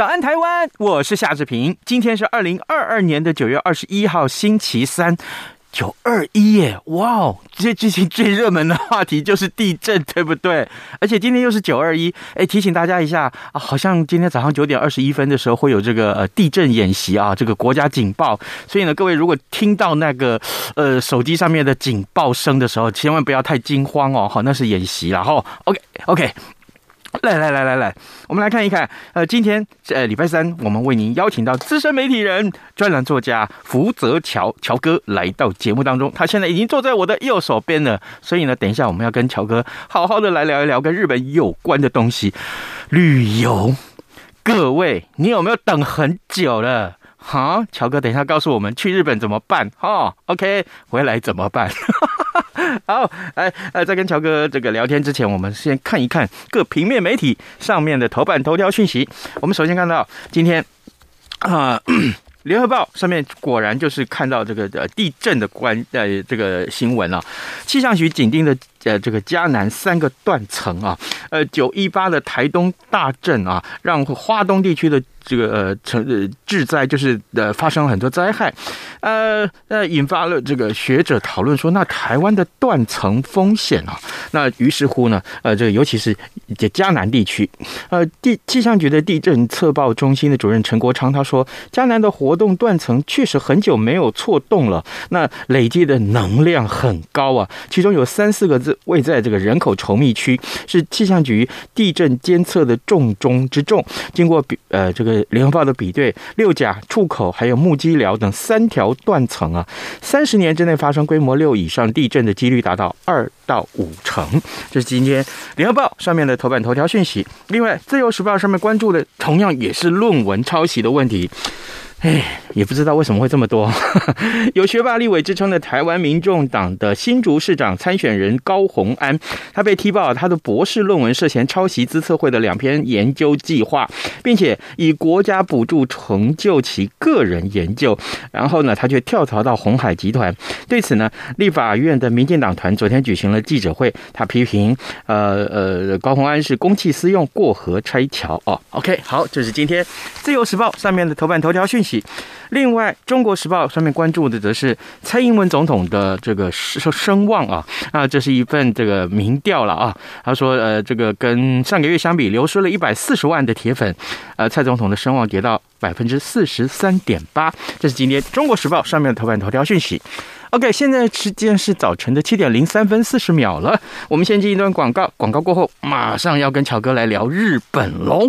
早安，台湾！我是夏志平。今天是二零二二年的九月二十一号，星期三，九二一耶！哇哦，这最近最热门的话题就是地震，对不对？而且今天又是九二一，哎，提醒大家一下啊，好像今天早上九点二十一分的时候会有这个呃地震演习啊，这个国家警报。所以呢，各位如果听到那个呃手机上面的警报声的时候，千万不要太惊慌哦，好，那是演习然后 OK OK。来来来来来，我们来看一看。呃，今天呃礼拜三，我们为您邀请到资深媒体人、专栏作家福泽乔乔哥来到节目当中。他现在已经坐在我的右手边了，所以呢，等一下我们要跟乔哥好好的来聊一聊跟日本有关的东西。旅游，各位，你有没有等很久了？好，乔哥，等一下告诉我们去日本怎么办？哦，OK，回来怎么办？好，来，呃，在跟乔哥这个聊天之前，我们先看一看各平面媒体上面的头版头条讯息。我们首先看到今天啊，联合报上面果然就是看到这个呃地震的关呃这个新闻啊，气象局紧盯的。呃，这个嘉南三个断层啊，呃，九一八的台东大震啊，让花东地区的这个呃成呃致灾，就是呃发生了很多灾害，呃呃，引发了这个学者讨论说，那台湾的断层风险啊，那于是乎呢，呃，这个尤其是这嘉南地区，呃，地气象局的地震测报中心的主任陈国昌他说，嘉南的活动断层确实很久没有错动了，那累积的能量很高啊，其中有三四个字。位在这个人口稠密区，是气象局地震监测的重中之重。经过比呃这个联合报的比对，六甲、出口还有木屐寮等三条断层啊，三十年之内发生规模六以上地震的几率达到二到五成。这是今天联合报上面的头版头条讯息。另外，自由时报上面关注的同样也是论文抄袭的问题。哎，也不知道为什么会这么多。有学霸立委之称的台湾民众党的新竹市长参选人高虹安，他被踢爆他的博士论文涉嫌抄袭资策会的两篇研究计划，并且以国家补助成就其个人研究。然后呢，他却跳槽到鸿海集团。对此呢，立法院的民进党团昨天举行了记者会，他批评呃呃高虹安是公器私用、过河拆桥。哦，OK，好，这是今天自由时报上面的头版头条讯息。另外，《中国时报》上面关注的则是蔡英文总统的这个声声望啊啊，这是一份这个民调了啊。他说，呃，这个跟上个月相比，流失了一百四十万的铁粉，呃，蔡总统的声望跌到百分之四十三点八。这是今天《中国时报》上面的头版头条讯息。OK，现在时间是早晨的七点零三分四十秒了，我们先进一段广告，广告过后马上要跟乔哥来聊日本喽。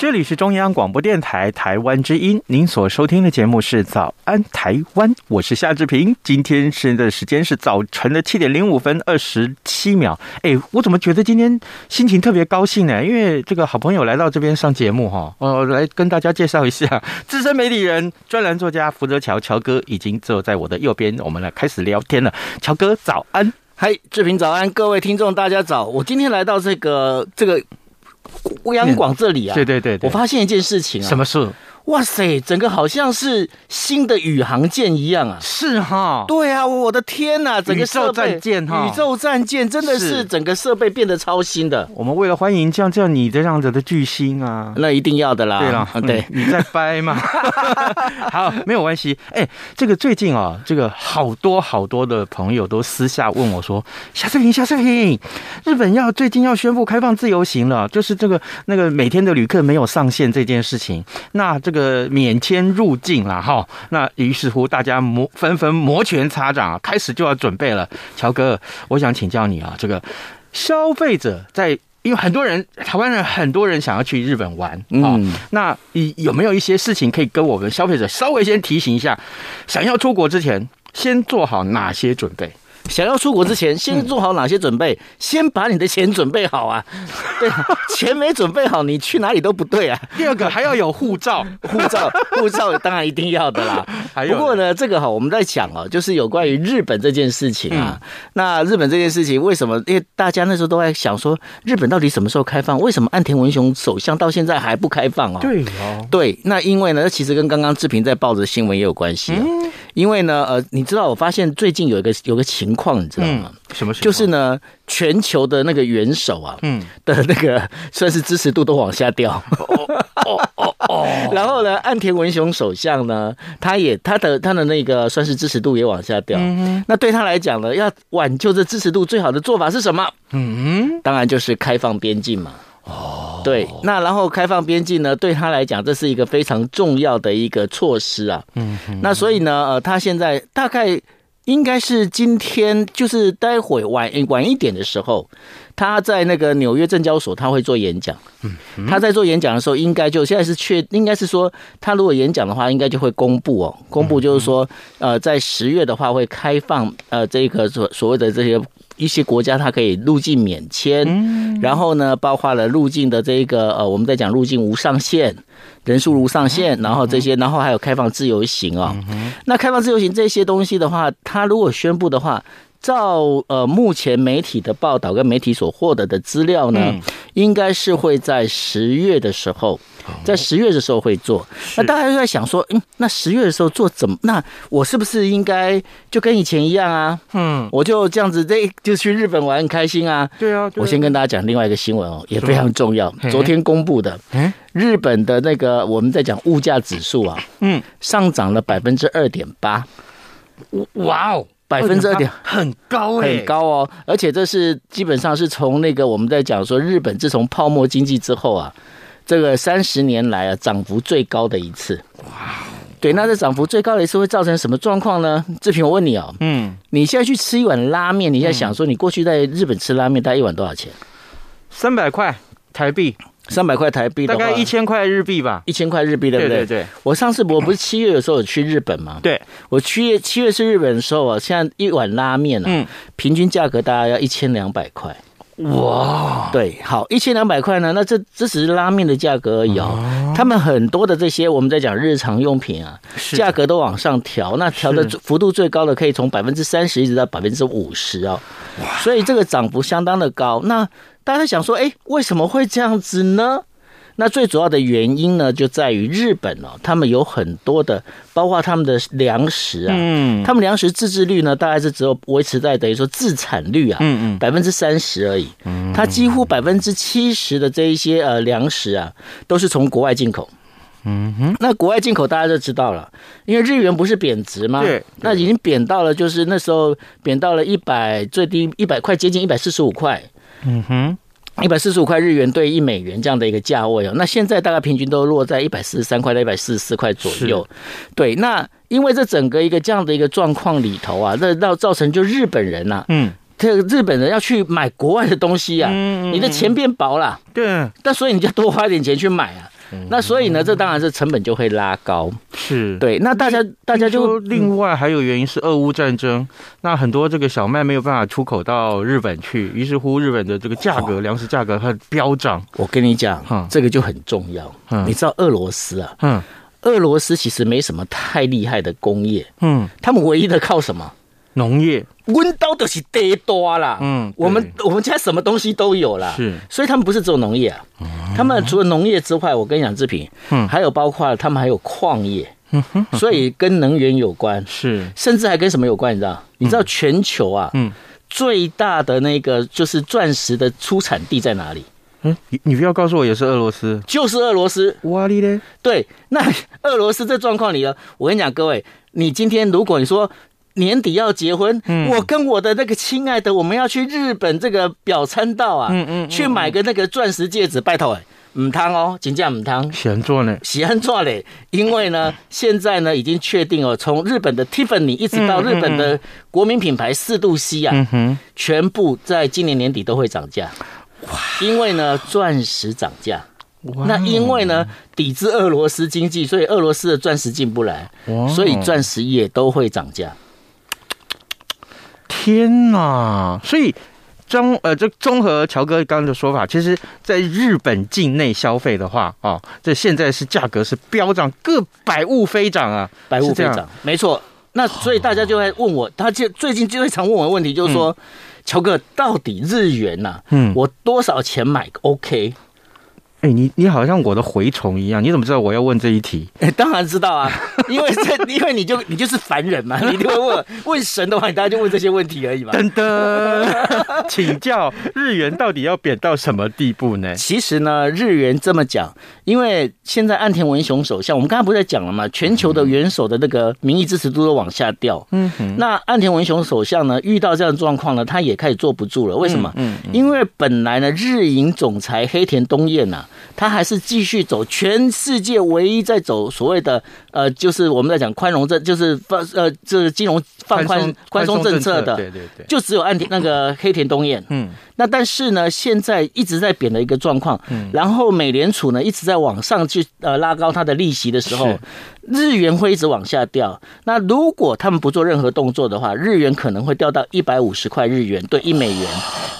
这里是中央广播电台台湾之音，您所收听的节目是《早安台湾》，我是夏志平。今天是的时间是早晨的七点零五分二十七秒。哎，我怎么觉得今天心情特别高兴呢？因为这个好朋友来到这边上节目哈，呃，来跟大家介绍一下资深媒体人、专栏作家福泽乔乔哥，已经坐在我的右边，我们来开始聊天了。乔哥早安，嗨，志平早安，各位听众大家早。我今天来到这个这个。央广这里啊，对对对，对，我发现一件事情啊，什么事？哇塞，整个好像是新的宇航舰一样啊！是哈，对啊，我的天呐，整个宇宙战舰哈，宇宙战舰真的是整个设备变得超新的。我们为了欢迎像这样你这样子的巨星啊，那一定要的啦。对了，对，你在掰嘛？好，没有关系。哎，这个最近啊，这个好多好多的朋友都私下问我说：“夏志平，夏志平，日本要最近要宣布开放自由行了，就是这个那个每天的旅客没有上限这件事情，那这个。”这个免签入境了哈，那于是乎大家摩纷纷摩拳擦掌，开始就要准备了。乔哥，我想请教你啊，这个消费者在，因为很多人台湾人很多人想要去日本玩啊，嗯，那有没有一些事情可以跟我们消费者稍微先提醒一下，想要出国之前先做好哪些准备？想要出国之前，先做好哪些准备？先把你的钱准备好啊！对，钱没准备好，你去哪里都不对啊。第二个还要有护照，护照，护照当然一定要的啦。不过呢，这个哈，我们在讲哦，就是有关于日本这件事情啊。那日本这件事情为什么？因为大家那时候都在想说，日本到底什么时候开放？为什么岸田文雄首相到现在还不开放啊？对哦，对，那因为呢，其实跟刚刚志平在报的新闻也有关系啊。因为呢，呃，你知道，我发现最近有一个有个情况，你知道吗？什么情况？就是呢，全球的那个元首啊，嗯，的那个 算是支持度都往下掉。哦哦哦哦。然后呢，岸田文雄首相呢，他也他的他的那个算是支持度也往下掉。嗯。那对他来讲呢，要挽救这支持度最好的做法是什么？嗯，当然就是开放边境嘛。哦，对，那然后开放边境呢，对他来讲，这是一个非常重要的一个措施啊。嗯，那所以呢，呃，他现在大概应该是今天，就是待会晚晚一点的时候，他在那个纽约证交所他会做演讲。嗯，他在做演讲的时候，应该就现在是确，应该是说，他如果演讲的话，应该就会公布哦，公布就是说，呃，在十月的话会开放呃这个所所谓的这些。一些国家它可以入境免签，然后呢，包括了入境的这个呃，我们在讲入境无上限，人数无上限，然后这些，然后还有开放自由行啊。那开放自由行这些东西的话，它如果宣布的话。照呃目前媒体的报道跟媒体所获得的资料呢，嗯、应该是会在十月的时候，在十月的时候会做。那大家就在想说，嗯，那十月的时候做怎么？那我是不是应该就跟以前一样啊？嗯，我就这样子，这就去日本玩很开心啊。对啊，我先跟大家讲另外一个新闻哦，也非常重要，昨天公布的，日本的那个我们在讲物价指数啊，嗯，上涨了百分之二点八。哇哦！百分之二点很高哎，很高哦，而且这是基本上是从那个我们在讲说日本自从泡沫经济之后啊，这个三十年来啊涨幅最高的一次。哇，对，那这涨幅最高的一次会造成什么状况呢？志平，我问你哦，嗯，你现在去吃一碗拉面，你现在想说你过去在日本吃拉面大概一碗多少钱？三百块台币。三百块台币，大概一千块日币吧，一千块日币，对不对？对对对。我上次我不是七月的时候有去日本嘛？对，我七月七月去日本的时候啊，现在一碗拉面啊，平均价格大概要一千两百块。哇，对，好，一千两百块呢，那这这只是拉面的价格而已哦。他们很多的这些我们在讲日常用品啊，价格都往上调，那调的幅度最高的可以从百分之三十一直到百分之五十哦。所以这个涨幅相当的高。那大家想说，哎，为什么会这样子呢？那最主要的原因呢，就在于日本哦，他们有很多的，包括他们的粮食啊，嗯，他们粮食自制率呢，大概是只有维持在等于说自产率啊，嗯嗯，百分之三十而已。嗯，它几乎百分之七十的这一些呃粮食啊，都是从国外进口。嗯哼，那国外进口大家就知道了，因为日元不是贬值吗？对，那已经贬到了，就是那时候贬到了一百最低一百块，接近一百四十五块。嗯哼，一百四十五块日元兑一美元这样的一个价位哦，那现在大概平均都落在一百四十三块到一百四十四块左右。对，那因为这整个一个这样的一个状况里头啊，那到造成就日本人呐、啊，嗯。这个日本人要去买国外的东西啊，嗯、你的钱变薄了，对，那所以你就多花一点钱去买啊。那所以呢，这当然是成本就会拉高。是对。那大家大家就另外还有原因是俄乌战争，那很多这个小麦没有办法出口到日本去，于是乎日本的这个价格，粮食价格它飙涨。我跟你讲，这个就很重要。你知道俄罗斯啊？嗯，俄罗斯其实没什么太厉害的工业。嗯，他们唯一的靠什么？农业。温刀都是得多啦，嗯，我们我们家什么东西都有啦，是，所以他们不是只有农业啊，他们除了农业之外，我跟你讲，志平，嗯，还有包括他们还有矿业，所以跟能源有关，是，甚至还跟什么有关？你知道？你知道全球啊，嗯，最大的那个就是钻石的出产地在哪里？嗯，你你不要告诉我也是俄罗斯，就是俄罗斯，哇哩嘞，对，那俄罗斯这状况里呢，我跟你讲，各位，你今天如果你说。年底要结婚，嗯、我跟我的那个亲爱的，我们要去日本这个表参道啊，嗯嗯，嗯去买个那个钻石戒指，拜托哎，唔汤哦，金价唔汤，喜欢做呢，喜欢做嘞，因为呢，现在呢已经确定哦，从日本的 Tiffany 一直到日本的国民品牌四度 C 啊，全部在今年年底都会涨价，哇，因为呢钻石涨价，哇，那因为呢抵制俄罗斯经济，所以俄罗斯的钻石进不来，哇，所以钻石也都会涨价。天呐！所以综呃，这综合乔哥刚刚的说法，其实在日本境内消费的话啊、哦，这现在是价格是飙涨，各百物飞涨啊，百物飞涨，没错。那所以大家就会问我，他就最近就会常问我的问题，就是说，乔、嗯、哥到底日元呐、啊，嗯，我多少钱买 OK？哎、欸，你你好像我的蛔虫一样，你怎么知道我要问这一题？哎、欸，当然知道啊，因为这因为你就你就是凡人嘛，你就会问 问神的话，你大家就问这些问题而已嘛。等等，请教日元到底要贬到什么地步呢？其实呢，日元这么讲，因为现在岸田文雄首相，我们刚才不是在讲了吗？全球的元首的那个民意支持度都往下掉。嗯哼，那岸田文雄首相呢，遇到这样的状况呢，他也开始坐不住了。为什么？嗯，嗯，因为本来呢，日银总裁黑田东彦呐、啊。他还是继续走全世界唯一在走所谓的呃，就是我们在讲宽容政，就是放呃，这个金融放宽宽松政策的，对对对，就只有岸田那个黑田东彦，嗯，那但是呢，现在一直在贬的一个状况，嗯，然后美联储呢一直在往上去呃拉高它的利息的时候，日元会一直往下掉。那如果他们不做任何动作的话，日元可能会掉到一百五十块日元兑一美元，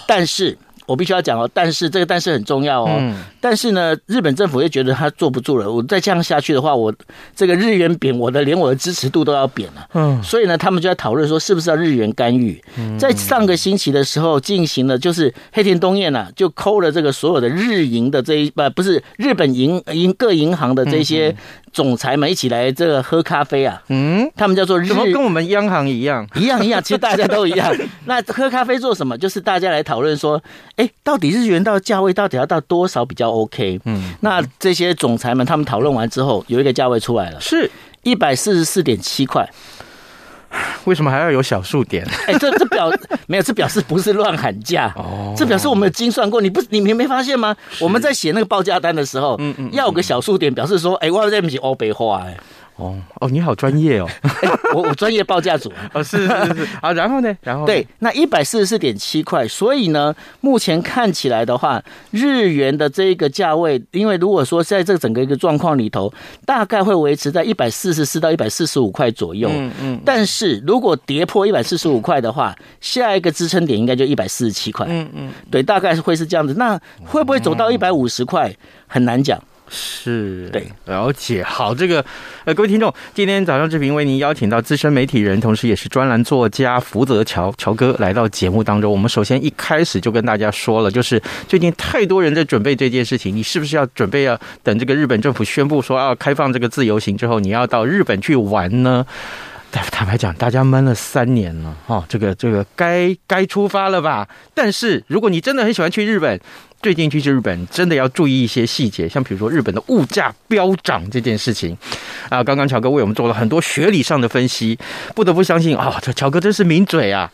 但是。我必须要讲哦，但是这个但是很重要哦。嗯、但是呢，日本政府又觉得他坐不住了。我再这样下去的话，我这个日元贬，我的连我的支持度都要贬了。嗯，所以呢，他们就在讨论说，是不是要日元干预？嗯、在上个星期的时候进行了，就是黑田东彦呐、啊，就抠了这个所有的日银的这一呃不是日本银银各银行的这些总裁们一起来这个喝咖啡啊。嗯，他们叫做日，怎么跟我们央行一样？一样一样，其实大家都一样。那喝咖啡做什么？就是大家来讨论说。哎，到底日元到价位到底要到多少比较 OK？嗯，那这些总裁们他们讨论完之后，有一个价位出来了，是一百四十四点七块。为什么还要有小数点？哎，这这表没有，这表示不是乱喊价哦，这表示我们有精算过。你不，你没没发现吗？我们在写那个报价单的时候，嗯嗯，要有个小数点，表示说，哎，我在不起欧北话哎。哦哦，你好专业哦！我我专业报价组 哦，是是是 啊，然后呢，然后对，那一百四十四点七块，所以呢，目前看起来的话，日元的这一个价位，因为如果说在这整个一个状况里头，大概会维持在一百四十四到一百四十五块左右。嗯嗯，但是如果跌破一百四十五块的话，下一个支撑点应该就一百四十七块。嗯嗯，对，大概是会是这样子。那会不会走到一百五十块？很难讲。是对，了解。好，这个呃，各位听众，今天早上志平为您邀请到资深媒体人，同时也是专栏作家福泽乔乔哥来到节目当中。我们首先一开始就跟大家说了，就是最近太多人在准备这件事情，你是不是要准备要等这个日本政府宣布说要开放这个自由行之后，你要到日本去玩呢？但坦白讲，大家闷了三年了，哈，这个这个该该出发了吧？但是如果你真的很喜欢去日本，最近去日本真的要注意一些细节，像比如说日本的物价飙涨这件事情啊。刚刚乔哥为我们做了很多学理上的分析，不得不相信啊，这乔哥真是名嘴啊！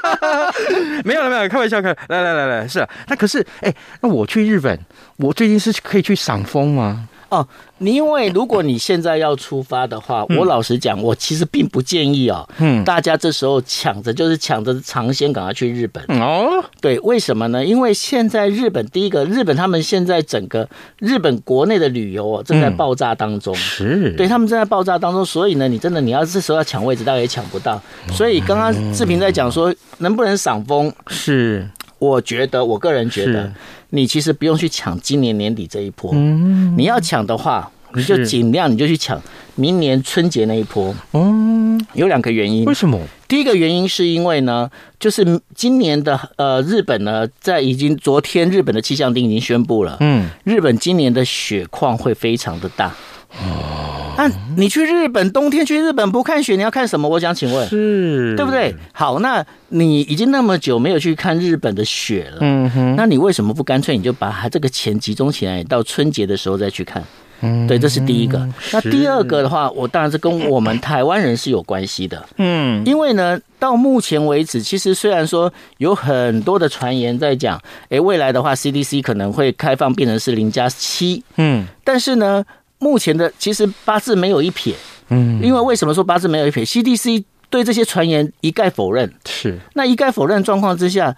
没有了，没有，开玩笑，开来来来来，是啊。那可是，哎，那我去日本，我最近是可以去赏枫吗？哦，你因为如果你现在要出发的话，我老实讲，我其实并不建议哦，嗯，大家这时候抢着就是抢着尝鲜，赶快去日本。哦。对，为什么呢？因为现在日本第一个，日本他们现在整个日本国内的旅游哦正在爆炸当中，是，对他们正在爆炸当中，所以呢，你真的你要这时候要抢位置，大概也抢不到。所以刚刚志平在讲说能不能赏枫，是，我觉得我个人觉得。你其实不用去抢今年年底这一波，嗯，你要抢的话，你就尽量你就去抢明年春节那一波。嗯，有两个原因。为什么？第一个原因是因为呢，就是今年的呃日本呢，在已经昨天日本的气象厅已经宣布了，嗯，日本今年的雪况会非常的大。哦，那你去日本冬天去日本不看雪，你要看什么？我想请问，是，对不对？好，那你已经那么久没有去看日本的雪了，嗯哼，那你为什么不干脆你就把它这个钱集中起来，到春节的时候再去看？嗯，对，这是第一个。那第二个的话，我当然是跟我们台湾人是有关系的，嗯，因为呢，到目前为止，其实虽然说有很多的传言在讲，哎，未来的话，CDC 可能会开放变成是零加七，嗯，但是呢。目前的其实八字没有一撇，嗯，因为为什么说八字没有一撇？CDC 对这些传言一概否认，是。那一概否认状况之下，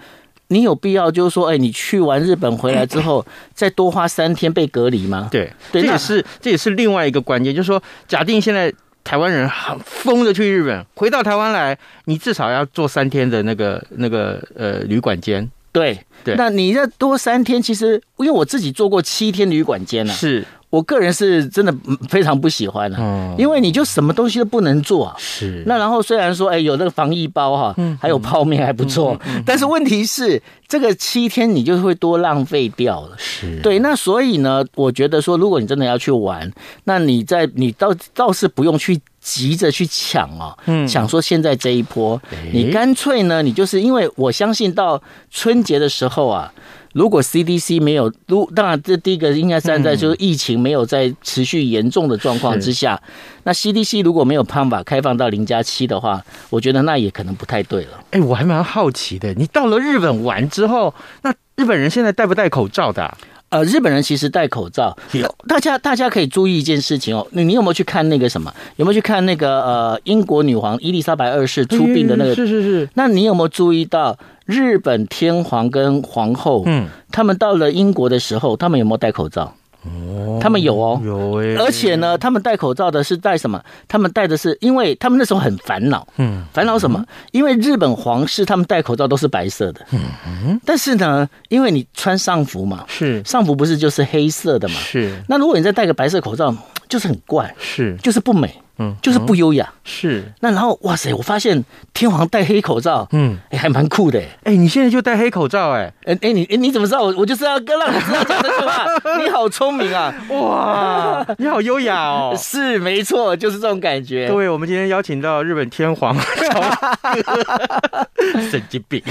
你有必要就是说，哎，你去完日本回来之后，再多花三天被隔离吗？对，对，这也是这也是另外一个关键，就是说，假定现在台湾人很疯的去日本，回到台湾来，你至少要做三天的那个那个呃旅馆间，对。对，那你要多三天，其实因为我自己做过七天旅馆间呢，是。我个人是真的非常不喜欢的，嗯，因为你就什么东西都不能做啊。是。那然后虽然说，哎，有那个防疫包哈，还有泡面还不错，但是问题是，这个七天你就会多浪费掉了。是。对，那所以呢，我觉得说，如果你真的要去玩，那你在你倒倒是不用去急着去抢哦，嗯，想说现在这一波，你干脆呢，你就是因为我相信到春节的时候啊。如果 CDC 没有，如当然这第一个应该站在就是疫情没有在持续严重的状况之下，那 CDC 如果没有办法开放到零加七的话，我觉得那也可能不太对了。哎，我还蛮好奇的，你到了日本玩之后，那日本人现在戴不戴口罩的啊？呃，日本人其实戴口罩。有大家大家可以注意一件事情哦，你你有没有去看那个什么？有没有去看那个呃英国女皇伊丽莎白二世出殡的那个？是是是。那你有没有注意到？日本天皇跟皇后，嗯，他们到了英国的时候，他们有没有戴口罩？哦，他们有哦，有诶。而且呢，他们戴口罩的是戴什么？他们戴的是，因为他们那时候很烦恼，嗯，烦恼什么？因为日本皇室他们戴口罩都是白色的，嗯嗯。但是呢，因为你穿上服嘛，是上服不是就是黑色的嘛，是。那如果你再戴个白色口罩，就是很怪，是，就是不美。嗯，就是不优雅，是。那然后，哇塞，我发现天皇戴黑口罩，嗯，哎，还蛮酷的，哎，你现在就戴黑口罩，哎，哎，哎，你，哎，你怎么知道？我我就是要跟让你知道讲这句话。你好聪明啊，哇，你好优雅哦，是，没错，就是这种感觉。各位，我们今天邀请到日本天皇，神经病，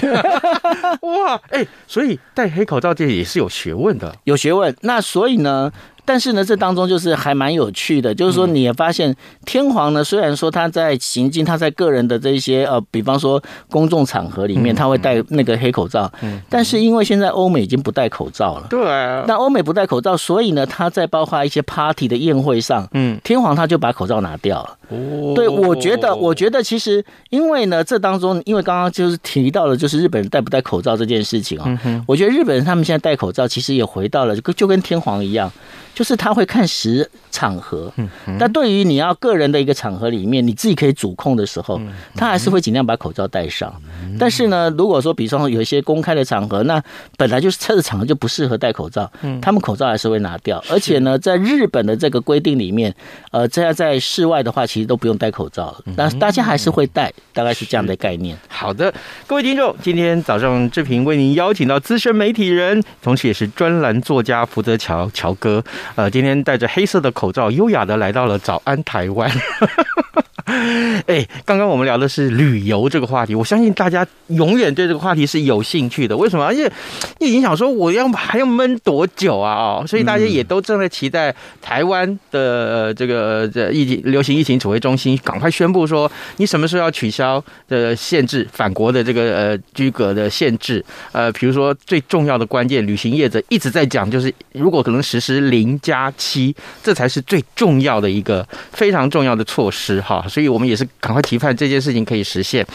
哇，哎，所以戴黑口罩这也是有学问的，有学问。那所以呢？但是呢，这当中就是还蛮有趣的，就是说你也发现天皇呢，虽然说他在行进，他在个人的这些呃，比方说公众场合里面，他会戴那个黑口罩，但是因为现在欧美已经不戴口罩了，对啊，那欧美不戴口罩，所以呢，他在包括一些 party 的宴会上，嗯，天皇他就把口罩拿掉了。哦，对，我觉得，我觉得其实因为呢，这当中因为刚刚就是提到了，就是日本人戴不戴口罩这件事情啊，我觉得日本人他们现在戴口罩，其实也回到了就跟天皇一样。就是他会看时场合，但对于你要个人的一个场合里面，你自己可以主控的时候，他还是会尽量把口罩戴上。但是呢，如果说比方说有一些公开的场合，那本来就是车的场合就不适合戴口罩，他们口罩还是会拿掉。而且呢，在日本的这个规定里面，呃，这样在室外的话，其实都不用戴口罩，但大家还是会戴，大概是这样的概念。好的，各位听众，今天早上志平为您邀请到资深媒体人，同时也是专栏作家福泽乔乔哥。呃，今天戴着黑色的口罩，优雅的来到了早安台湾。哎，刚刚我们聊的是旅游这个话题，我相信大家永远对这个话题是有兴趣的。为什么？而且已经想说我要还要闷多久啊？哦，所以大家也都正在期待台湾的这个这疫情流行疫情指挥中心赶快宣布说，你什么时候要取消的限制，返国的这个呃居隔的限制？呃，比如说最重要的关键，旅行业者一直在讲，就是如果可能实施零加七，这才是最重要的一个非常重要的措施哈。所以我们也是赶快提盼这件事情可以实现。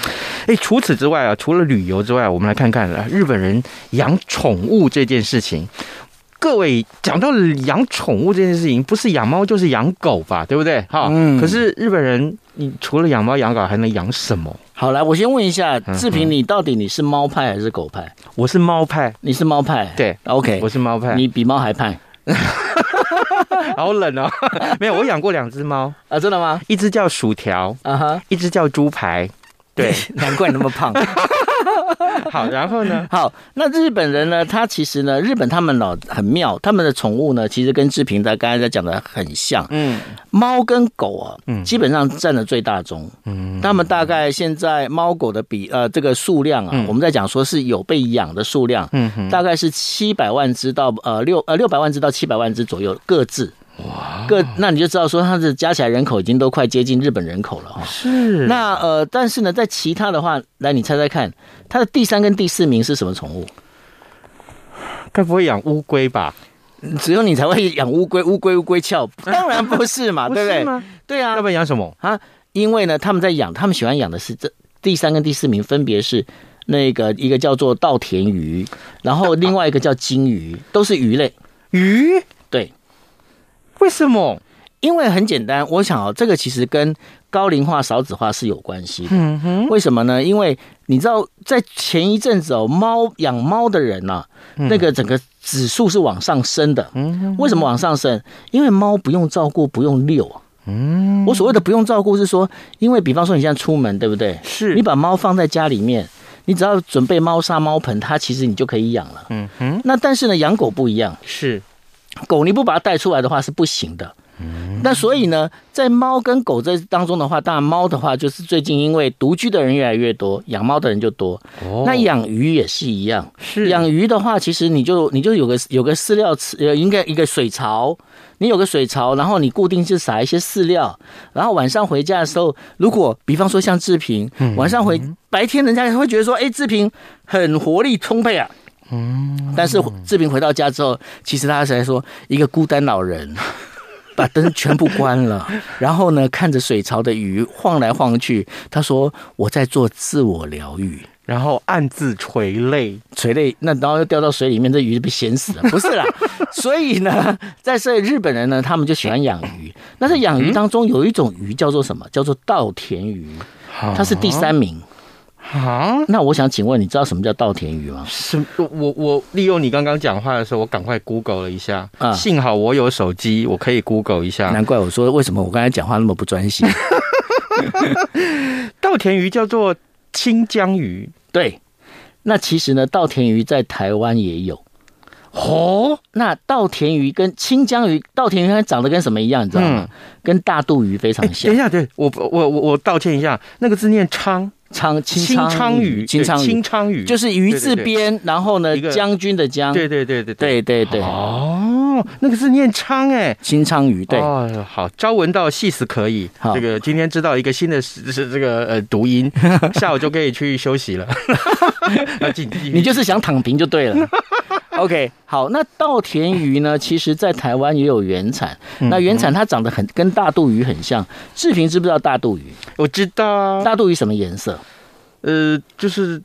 哎，除此之外啊，除了旅游之外，我们来看看日本人养宠物这件事情。各位讲到养宠物这件事情，不是养猫就是养狗吧，对不对？哈，嗯。可是日本人，你除了养猫养狗，还能养什么？好，来，我先问一下志平，你到底你是猫派还是狗派？我是猫派，你是猫派，对，OK，我是猫派，你比猫还派。好冷哦！没有，我养过两只猫啊，真的吗？一只叫薯条，啊哈，一只叫猪排。对，难怪你那么胖。好，然后呢？好，那日本人呢？他其实呢，日本他们呢很妙，他们的宠物呢，其实跟志平在刚才在讲的很像。嗯，猫跟狗啊，嗯，基本上占了最大宗。嗯，他们大概现在猫狗的比呃这个数量啊，嗯、我们在讲说是有被养的数量，嗯，大概是七百万只到呃六呃六百万只到七百万只左右各自。哇，个那你就知道说，它的加起来人口已经都快接近日本人口了哈。是。那呃，但是呢，在其他的话，来你猜猜看，它的第三跟第四名是什么宠物？该不会养乌龟吧？只有你才会养乌龟，乌龟乌龟翘，当然不是嘛，对不对？对啊。要不然养什么啊？因为呢，他们在养，他们喜欢养的是这第三跟第四名，分别是那个一个叫做稻田鱼，然后另外一个叫金鱼，都是鱼类。鱼？对。为什么？因为很简单，我想哦，这个其实跟高龄化、少子化是有关系的。嗯哼。为什么呢？因为你知道，在前一阵子哦，猫养猫的人呢，那个整个指数是往上升的。嗯哼。为什么往上升？因为猫不用照顾，不用遛。嗯。我所谓的不用照顾，是说，因为比方说你现在出门，对不对？是。你把猫放在家里面，你只要准备猫砂、猫盆，它其实你就可以养了。嗯哼。那但是呢，养狗不一样。是。狗你不把它带出来的话是不行的，嗯，那所以呢，在猫跟狗这当中的话，当然猫的话就是最近因为独居的人越来越多，养猫的人就多。哦，那养鱼也是一样，是养鱼的话，其实你就你就有个有个饲料池，呃，应该一个水槽，你有个水槽，然后你固定是撒一些饲料，然后晚上回家的时候，如果比方说像志平，晚上回白天人家会觉得说，哎，志平很活力充沛啊。嗯，但是志平回到家之后，其实他是在说一个孤单老人，把灯全部关了，然后呢，看着水槽的鱼晃来晃去，他说我在做自我疗愈，然后暗自垂泪，垂泪，那然后又掉到水里面，这鱼就被咸死了，不是啦。所以呢，在这日本人呢，他们就喜欢养鱼。那在养鱼当中有一种鱼叫做什么？叫做稻田鱼，它是第三名。啊，那我想请问，你知道什么叫稻田鱼吗？是，我我利用你刚刚讲话的时候，我赶快 Google 了一下啊，幸好我有手机，我可以 Google 一下。难怪我说为什么我刚才讲话那么不专心。稻田鱼叫做清江鱼，对。那其实呢，稻田鱼在台湾也有。哦，那稻田鱼跟清江鱼，稻田鱼它长得跟什么一样？你知道吗？嗯、跟大肚鱼非常像。等一下，对我我我我道歉一下，那个字念昌。昌清昌鱼，清昌清昌鱼就是鱼字边，然后呢，将军的将，对对对对对对对。哦，那个是念昌哎，清昌鱼对。哦，好，朝闻道，夕死可以。好，这个今天知道一个新的是是这个呃读音，下午就可以去休息了。你就是想躺平就对了。OK，好，那稻田鱼呢？其实，在台湾也有原产。那原产它长得很跟大肚鱼很像。志平知不知道大肚鱼？我知道。大肚鱼什么颜色？呃，就是。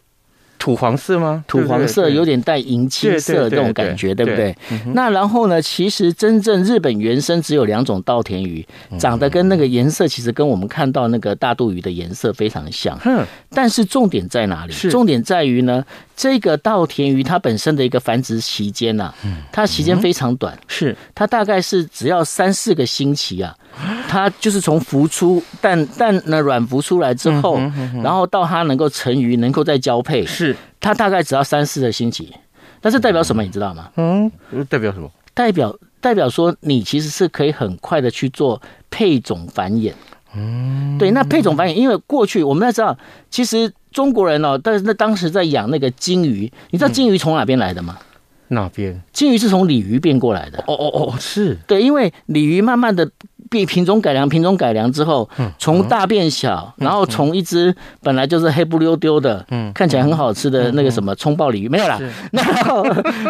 土黄色吗？土黄色有点带银青色这种感觉，对不对？那然后呢？其实真正日本原生只有两种稻田鱼，长得跟那个颜色其实跟我们看到那个大肚鱼的颜色非常像。但是重点在哪里？重点在于呢，这个稻田鱼它本身的一个繁殖期间呐，它期间非常短，是它大概是只要三四个星期啊。它就是从孵出蛋蛋呢卵孵出来之后，然后到它能够成鱼，能够再交配，是它大概只要三四个星期。但是代表什么，你知道吗？嗯，代表什么？代表代表说你其实是可以很快的去做配种繁衍。嗯，对，那配种繁衍，因为过去我们要知道，其实中国人哦，但是那当时在养那个金鱼，你知道金鱼从哪边来的吗？哪边？金鱼是从鲤鱼变过来的。哦哦哦，是对，因为鲤鱼慢慢的。变品种改良，品种改良之后，从大变小，然后从一只本来就是黑不溜丢的，嗯，看起来很好吃的那个什么葱爆鲤鱼没有啦，然后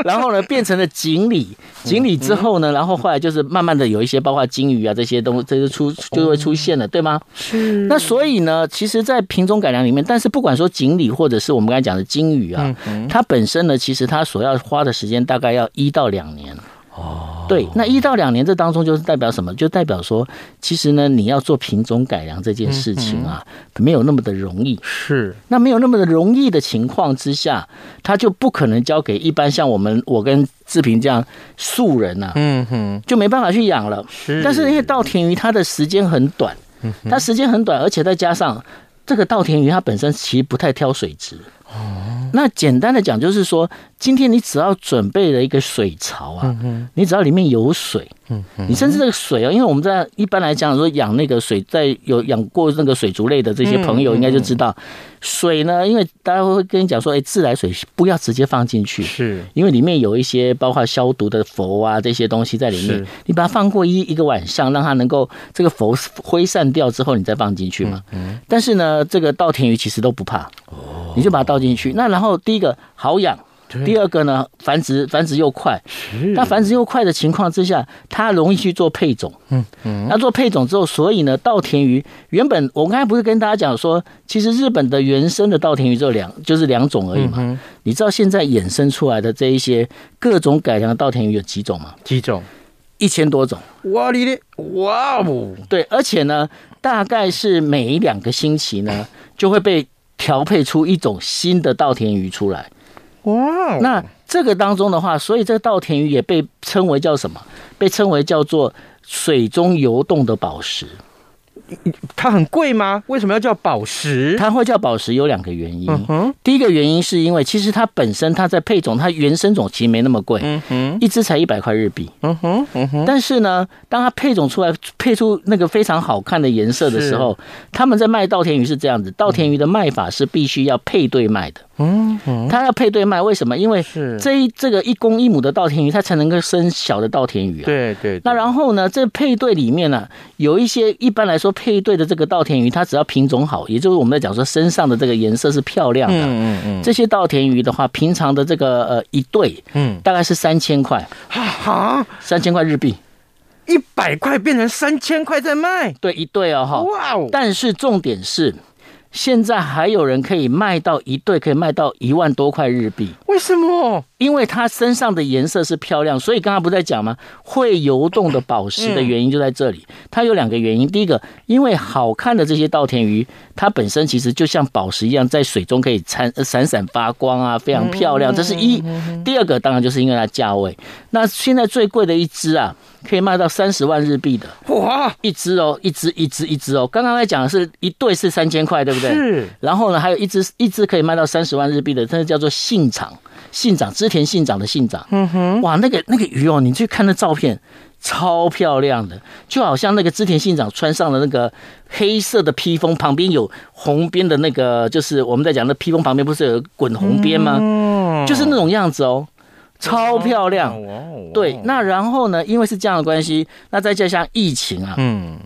然后呢变成了锦鲤，锦鲤之后呢，然后后来就是慢慢的有一些包括金鱼啊这些东西，这就出就会出现了，对吗？是。那所以呢，其实，在品种改良里面，但是不管说锦鲤或者是我们刚才讲的金鱼啊，它本身呢，其实它所要花的时间大概要一到两年。哦，对，那一到两年这当中就是代表什么？就代表说，其实呢，你要做品种改良这件事情啊，没有那么的容易。是，那没有那么的容易的情况之下，他就不可能交给一般像我们我跟志平这样素人呐，嗯哼，就没办法去养了。是，但是因为稻田鱼它的时间很短，它时间很短，而且再加上这个稻田鱼它本身其实不太挑水质。哦，那简单的讲就是说，今天你只要准备了一个水槽啊，嗯你只要里面有水，嗯你甚至这个水啊，因为我们在一般来讲说养那个水，在有养过那个水族类的这些朋友应该就知道，水呢，因为大家会跟你讲说，哎，自来水不要直接放进去，是。因为里面有一些包括消毒的氟啊这些东西在里面，你把它放过一一个晚上，让它能够这个氟挥散掉之后，你再放进去嘛。但是呢，这个稻田鱼其实都不怕。哦。你就把它倒进去，那然后第一个好养，第二个呢繁殖繁殖又快，那繁殖又快的情况之下，它容易去做配种。嗯嗯，那做配种之后，所以呢，稻田鱼原本我刚才不是跟大家讲说，其实日本的原生的稻田鱼只有两，就是两种而已嘛。你知道现在衍生出来的这一些各种改良的稻田鱼有几种吗？几种？一千多种。哇哩哩，哇哦！对，而且呢，大概是每两个星期呢就会被。调配出一种新的稻田鱼出来，哇！那这个当中的话，所以这个稻田鱼也被称为叫什么？被称为叫做水中游动的宝石。它很贵吗？为什么要叫宝石？它会叫宝石有两个原因。第一个原因是因为其实它本身它在配种，它原生种其实没那么贵。嗯哼，一只才一百块日币。嗯哼，嗯哼。但是呢，当它配种出来，配出那个非常好看的颜色的时候，他们在卖稻田鱼是这样子，稻田鱼的卖法是必须要配对卖的。嗯，它要配对卖，为什么？因为是这一这个一公一母的稻田鱼，它才能够生小的稻田鱼啊。对对。那然后呢，这配对里面呢，有一些一般来说配对的这个稻田鱼，它只要品种好，也就是我们在讲说身上的这个颜色是漂亮的。嗯嗯嗯。这些稻田鱼的话，平常的这个呃一对，嗯，大概是三千块。哈，三千块日币，一百块变成三千块在卖。对，一对哦哈。哇哦。但是重点是。现在还有人可以卖到一对，可以卖到一万多块日币。为什么？因为它身上的颜色是漂亮，所以刚刚不在讲吗？会游动的宝石的原因就在这里。它有两个原因，第一个，因为好看的这些稻田鱼，它本身其实就像宝石一样，在水中可以闪闪闪发光啊，非常漂亮。这是一。第二个，当然就是因为它价位。那现在最贵的一只啊。可以卖到三十万日币的哇！一只哦，一只一只一只哦。刚刚在讲的是一对是三千块，对不对？是。然后呢，还有一只一只可以卖到三十万日币的，这叫做信长，信长织田信长的信长。嗯哼。哇，那个那个鱼哦，你去看那照片，超漂亮的，就好像那个织田信长穿上了那个黑色的披风，旁边有红边的那个，就是我们在讲的披风旁边不是有滚红边吗？嗯。就是那种样子哦。超漂亮，对。那然后呢？因为是这样的关系，那再加上疫情啊，嗯，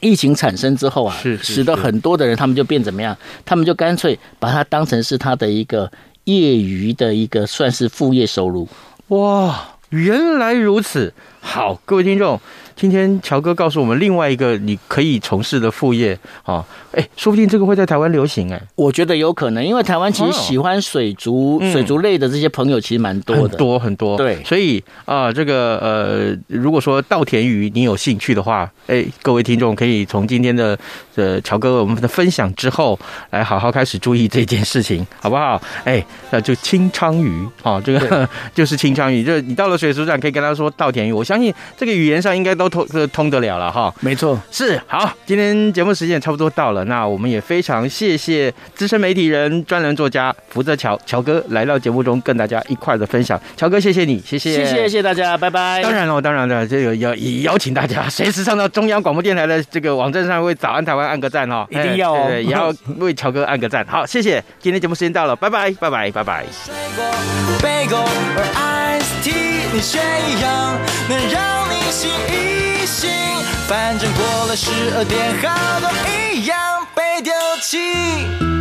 疫情产生之后啊，是使得很多的人他们就变怎么样？他们就干脆把它当成是他的一个业余的一个算是副业收入。哇，原来如此！好，各位听众。今天乔哥告诉我们另外一个你可以从事的副业，啊，哎，说不定这个会在台湾流行，哎，我觉得有可能，因为台湾其实喜欢水族、水族类的这些朋友其实蛮多的，很多很多，对，所以啊，这个呃，如果说稻田鱼你有兴趣的话，哎，各位听众可以从今天的呃乔哥我们的分享之后，来好好开始注意这件事情，好不好？哎，那就清仓鱼，啊，这个 就是清仓鱼，就是你到了水族馆可以跟他说稻田鱼，我相信这个语言上应该都通通得了了哈。没错，是好。今天节目时间也差不多到了，那我们也非常谢谢资深媒体人、专栏作家福泽乔乔哥来到节目中跟大家一块的分享。乔哥，谢谢你，谢谢，谢谢，谢谢大家，拜拜。当然了，当然了，这个要邀请大家随时上到中央广播电台的这个网站上为早安台湾按个赞哈，一定要也要为乔哥按个赞。好，谢谢。今天节目时间到了，拜拜，拜拜，拜拜。替、你选一样，能让你醒一醒。反正过了十二点，好多一样被丢弃。